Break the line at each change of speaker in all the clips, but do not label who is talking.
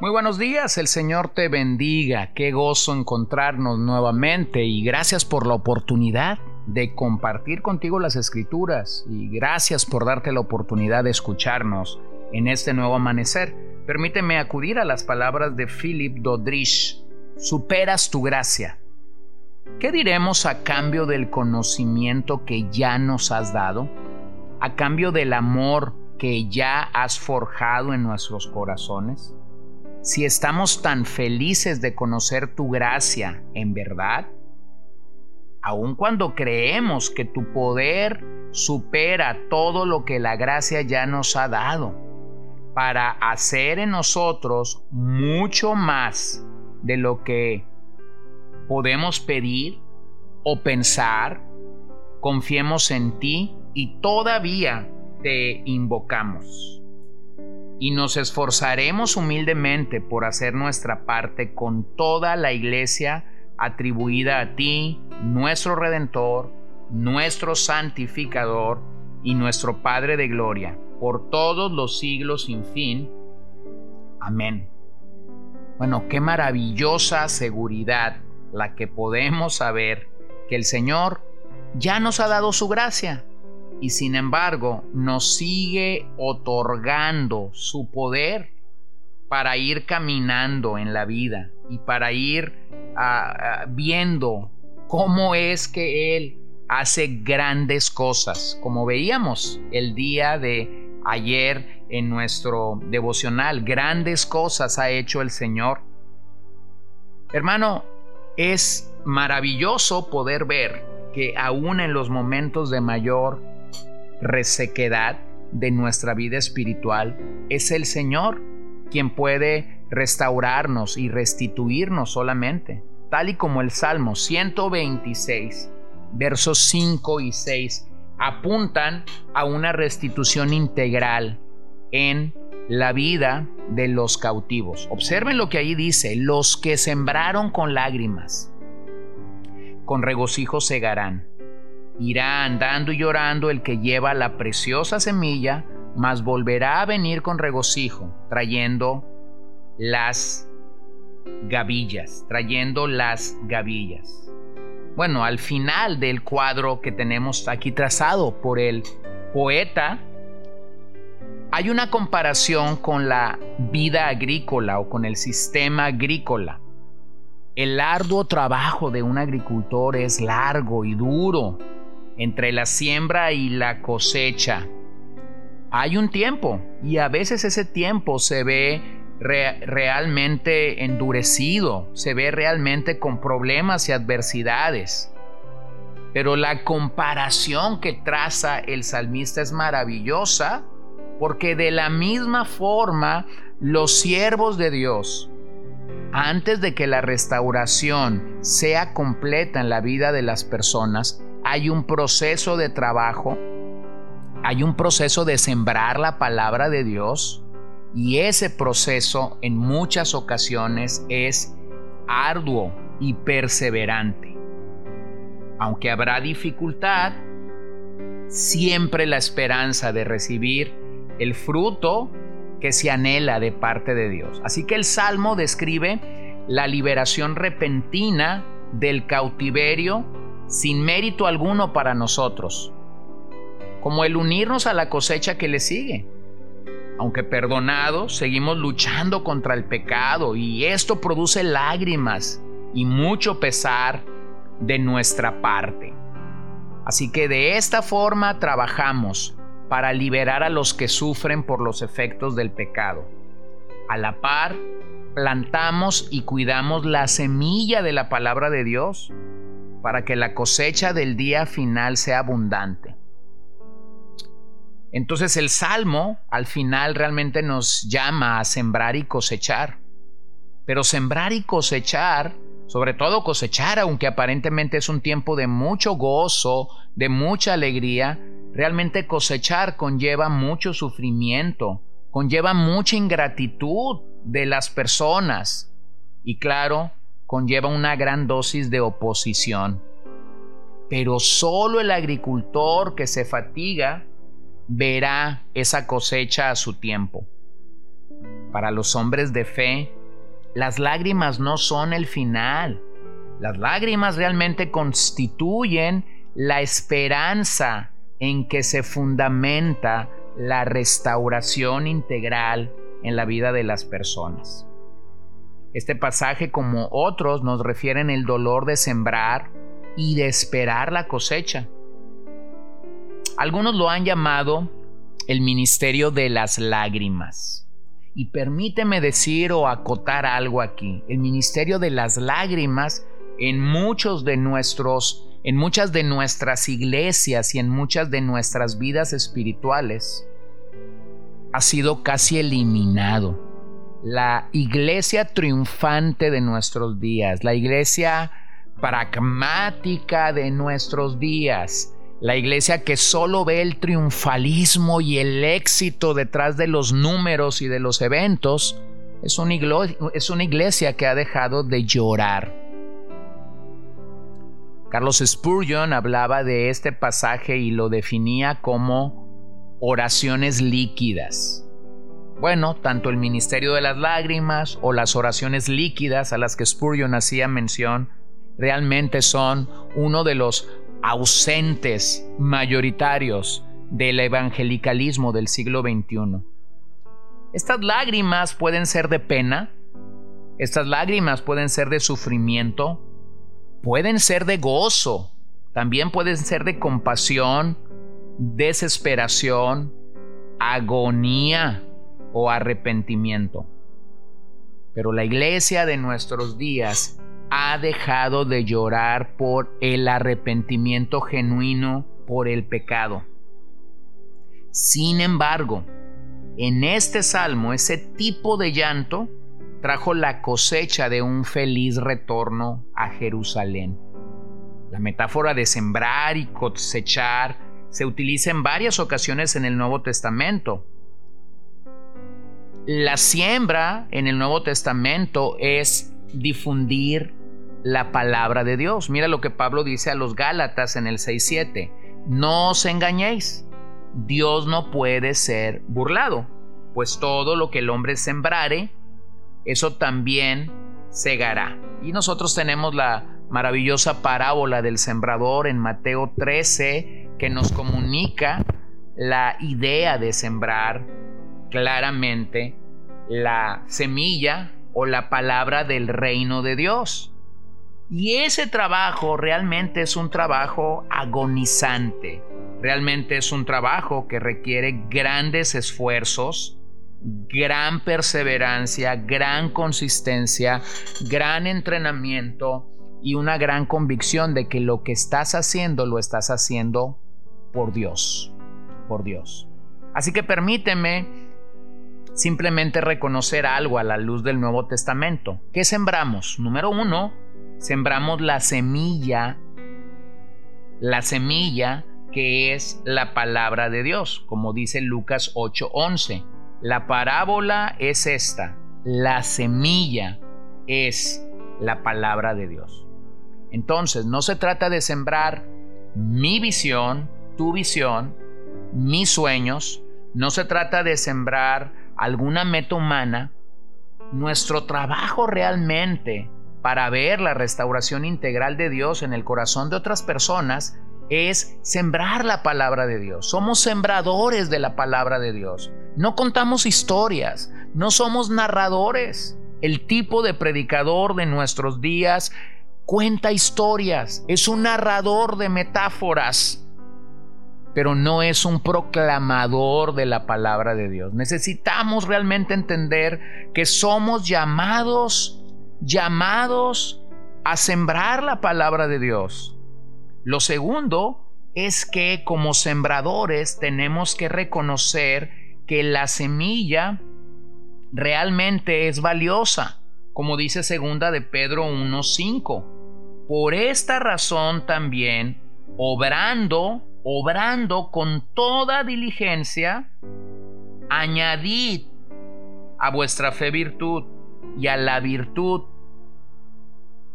Muy buenos días, el Señor te bendiga, qué gozo encontrarnos nuevamente y gracias por la oportunidad de compartir contigo las escrituras y gracias por darte la oportunidad de escucharnos en este nuevo amanecer. Permíteme acudir a las palabras de Philip Dodrich, superas tu gracia. ¿Qué diremos a cambio del conocimiento que ya nos has dado? ¿A cambio del amor que ya has forjado en nuestros corazones? Si estamos tan felices de conocer tu gracia en verdad? Aun cuando creemos que tu poder supera todo lo que la gracia ya nos ha dado, para hacer en nosotros mucho más de lo que podemos pedir o pensar, confiemos en ti y todavía te invocamos y nos esforzaremos humildemente por hacer nuestra parte con toda la iglesia atribuida a ti, nuestro Redentor, nuestro Santificador y nuestro Padre de Gloria, por todos los siglos sin fin. Amén. Bueno, qué maravillosa seguridad la que podemos saber que el Señor ya nos ha dado su gracia y sin embargo nos sigue otorgando su poder para ir caminando en la vida y para ir ah, ah, viendo cómo es que Él hace grandes cosas, como veíamos el día de ayer en nuestro devocional, grandes cosas ha hecho el Señor. Hermano, es maravilloso poder ver que aún en los momentos de mayor resequedad de nuestra vida espiritual, es el Señor quien puede restaurarnos y restituirnos solamente, tal y como el Salmo 126, versos 5 y 6 apuntan a una restitución integral en la vida de los cautivos. Observen lo que ahí dice, los que sembraron con lágrimas, con regocijo segarán. Irá andando y llorando el que lleva la preciosa semilla, mas volverá a venir con regocijo, trayendo las gavillas, trayendo las gavillas. Bueno, al final del cuadro que tenemos aquí trazado por el poeta, hay una comparación con la vida agrícola o con el sistema agrícola. El arduo trabajo de un agricultor es largo y duro entre la siembra y la cosecha. Hay un tiempo y a veces ese tiempo se ve realmente endurecido, se ve realmente con problemas y adversidades. Pero la comparación que traza el salmista es maravillosa porque de la misma forma los siervos de Dios, antes de que la restauración sea completa en la vida de las personas, hay un proceso de trabajo, hay un proceso de sembrar la palabra de Dios y ese proceso en muchas ocasiones es arduo y perseverante. Aunque habrá dificultad, siempre la esperanza de recibir el fruto que se anhela de parte de Dios. Así que el Salmo describe la liberación repentina del cautiverio sin mérito alguno para nosotros, como el unirnos a la cosecha que le sigue. Aunque perdonados, seguimos luchando contra el pecado y esto produce lágrimas y mucho pesar de nuestra parte. Así que de esta forma trabajamos para liberar a los que sufren por los efectos del pecado. A la par, plantamos y cuidamos la semilla de la palabra de Dios para que la cosecha del día final sea abundante. Entonces el Salmo al final realmente nos llama a sembrar y cosechar. Pero sembrar y cosechar sobre todo cosechar, aunque aparentemente es un tiempo de mucho gozo, de mucha alegría, realmente cosechar conlleva mucho sufrimiento, conlleva mucha ingratitud de las personas y claro, conlleva una gran dosis de oposición. Pero solo el agricultor que se fatiga verá esa cosecha a su tiempo. Para los hombres de fe, las lágrimas no son el final. Las lágrimas realmente constituyen la esperanza en que se fundamenta la restauración integral en la vida de las personas. Este pasaje, como otros, nos refieren el dolor de sembrar y de esperar la cosecha. Algunos lo han llamado el ministerio de las lágrimas. Y permíteme decir o acotar algo aquí. El ministerio de las lágrimas en muchos de nuestros en muchas de nuestras iglesias y en muchas de nuestras vidas espirituales ha sido casi eliminado. La iglesia triunfante de nuestros días, la iglesia pragmática de nuestros días, la iglesia que solo ve el triunfalismo y el éxito detrás de los números y de los eventos, es una, iglesia, que ha dejado de llorar. Carlos Spurgeon hablaba de este pasaje y lo definía como oraciones líquidas. Bueno, tanto el ministerio de las lágrimas o las oraciones líquidas a las que Spurgeon hacía mención realmente son uno de los ausentes mayoritarios del evangelicalismo del siglo XXI. Estas lágrimas pueden ser de pena, estas lágrimas pueden ser de sufrimiento, pueden ser de gozo, también pueden ser de compasión, desesperación, agonía o arrepentimiento. Pero la iglesia de nuestros días ha dejado de llorar por el arrepentimiento genuino por el pecado. Sin embargo, en este salmo ese tipo de llanto trajo la cosecha de un feliz retorno a Jerusalén. La metáfora de sembrar y cosechar se utiliza en varias ocasiones en el Nuevo Testamento. La siembra en el Nuevo Testamento es difundir la palabra de Dios. Mira lo que Pablo dice a los Gálatas en el 6.7. No os engañéis, Dios no puede ser burlado, pues todo lo que el hombre sembrare, eso también segará. Y nosotros tenemos la maravillosa parábola del sembrador en Mateo 13 que nos comunica la idea de sembrar claramente la semilla o la palabra del reino de Dios. Y ese trabajo realmente es un trabajo agonizante, realmente es un trabajo que requiere grandes esfuerzos, gran perseverancia, gran consistencia, gran entrenamiento y una gran convicción de que lo que estás haciendo lo estás haciendo por Dios, por Dios. Así que permíteme simplemente reconocer algo a la luz del Nuevo Testamento. ¿Qué sembramos? Número uno, sembramos la semilla, la semilla que es la palabra de Dios, como dice Lucas 8:11. La parábola es esta, la semilla es la palabra de Dios. Entonces, no se trata de sembrar mi visión, tu visión, mis sueños, no se trata de sembrar alguna meta humana. Nuestro trabajo realmente para ver la restauración integral de Dios en el corazón de otras personas es sembrar la palabra de Dios. Somos sembradores de la palabra de Dios. No contamos historias, no somos narradores. El tipo de predicador de nuestros días cuenta historias, es un narrador de metáforas, pero no es un proclamador de la palabra de Dios. Necesitamos realmente entender que somos llamados llamados a sembrar la palabra de Dios. Lo segundo es que como sembradores tenemos que reconocer que la semilla realmente es valiosa. como dice segunda de Pedro 1:5. Por esta razón también, obrando, obrando con toda diligencia, añadid a vuestra fe virtud y a la virtud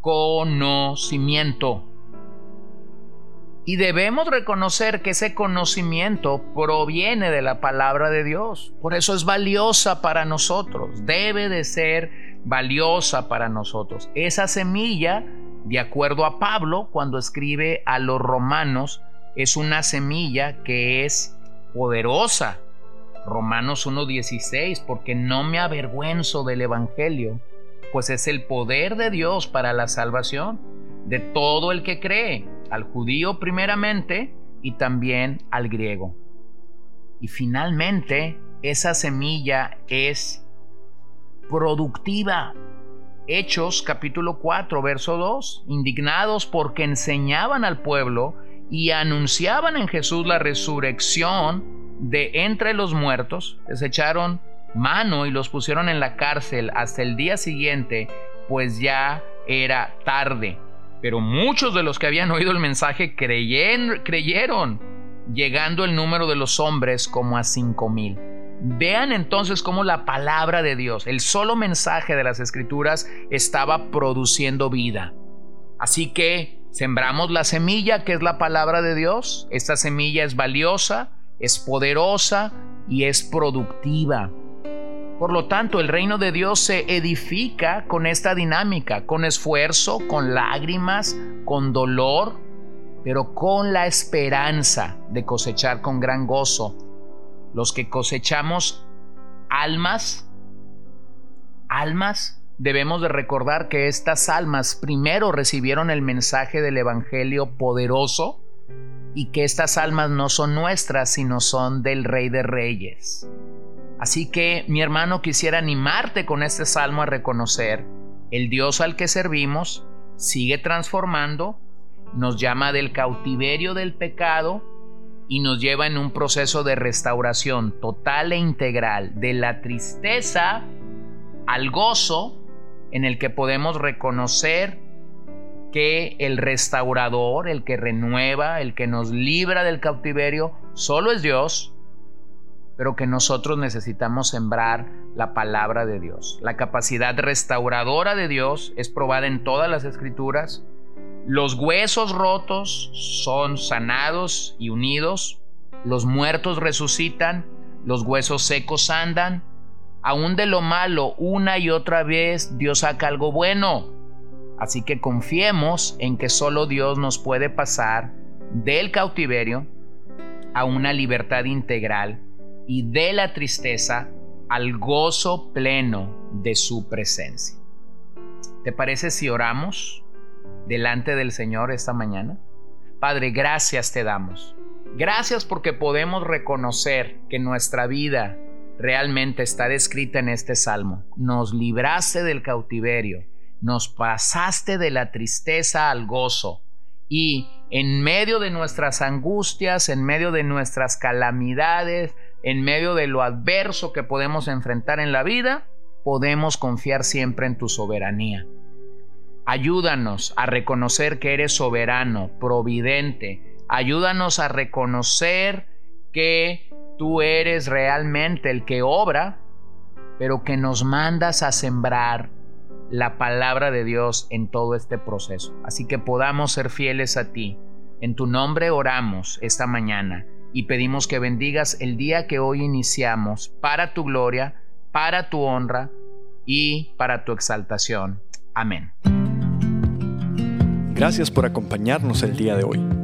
conocimiento. Y debemos reconocer que ese conocimiento proviene de la palabra de Dios. Por eso es valiosa para nosotros. Debe de ser valiosa para nosotros. Esa semilla, de acuerdo a Pablo, cuando escribe a los romanos, es una semilla que es poderosa. Romanos 1.16, porque no me avergüenzo del Evangelio, pues es el poder de Dios para la salvación de todo el que cree, al judío primeramente y también al griego. Y finalmente, esa semilla es productiva. Hechos capítulo 4, verso 2, indignados porque enseñaban al pueblo y anunciaban en Jesús la resurrección de entre los muertos, les echaron mano y los pusieron en la cárcel hasta el día siguiente, pues ya era tarde. Pero muchos de los que habían oído el mensaje creyeron, llegando el número de los hombres como a cinco mil. Vean entonces cómo la palabra de Dios, el solo mensaje de las escrituras, estaba produciendo vida. Así que sembramos la semilla que es la palabra de Dios. Esta semilla es valiosa, es poderosa y es productiva. Por lo tanto, el reino de Dios se edifica con esta dinámica, con esfuerzo, con lágrimas, con dolor, pero con la esperanza de cosechar con gran gozo. Los que cosechamos almas, almas, debemos de recordar que estas almas primero recibieron el mensaje del Evangelio poderoso y que estas almas no son nuestras, sino son del Rey de Reyes. Así que mi hermano quisiera animarte con este salmo a reconocer el Dios al que servimos sigue transformando, nos llama del cautiverio del pecado y nos lleva en un proceso de restauración total e integral de la tristeza al gozo en el que podemos reconocer que el restaurador, el que renueva, el que nos libra del cautiverio, solo es Dios pero que nosotros necesitamos sembrar la palabra de Dios. La capacidad restauradora de Dios es probada en todas las escrituras. Los huesos rotos son sanados y unidos, los muertos resucitan, los huesos secos andan. Aún de lo malo, una y otra vez Dios saca algo bueno. Así que confiemos en que solo Dios nos puede pasar del cautiverio a una libertad integral y de la tristeza al gozo pleno de su presencia. ¿Te parece si oramos delante del Señor esta mañana? Padre, gracias te damos. Gracias porque podemos reconocer que nuestra vida realmente está descrita en este salmo. Nos libraste del cautiverio, nos pasaste de la tristeza al gozo y en medio de nuestras angustias, en medio de nuestras calamidades, en medio de lo adverso que podemos enfrentar en la vida, podemos confiar siempre en tu soberanía. Ayúdanos a reconocer que eres soberano, providente. Ayúdanos a reconocer que tú eres realmente el que obra, pero que nos mandas a sembrar la palabra de Dios en todo este proceso. Así que podamos ser fieles a ti. En tu nombre oramos esta mañana y pedimos que bendigas el día que hoy iniciamos para tu gloria, para tu honra y para tu exaltación. Amén.
Gracias por acompañarnos el día de hoy.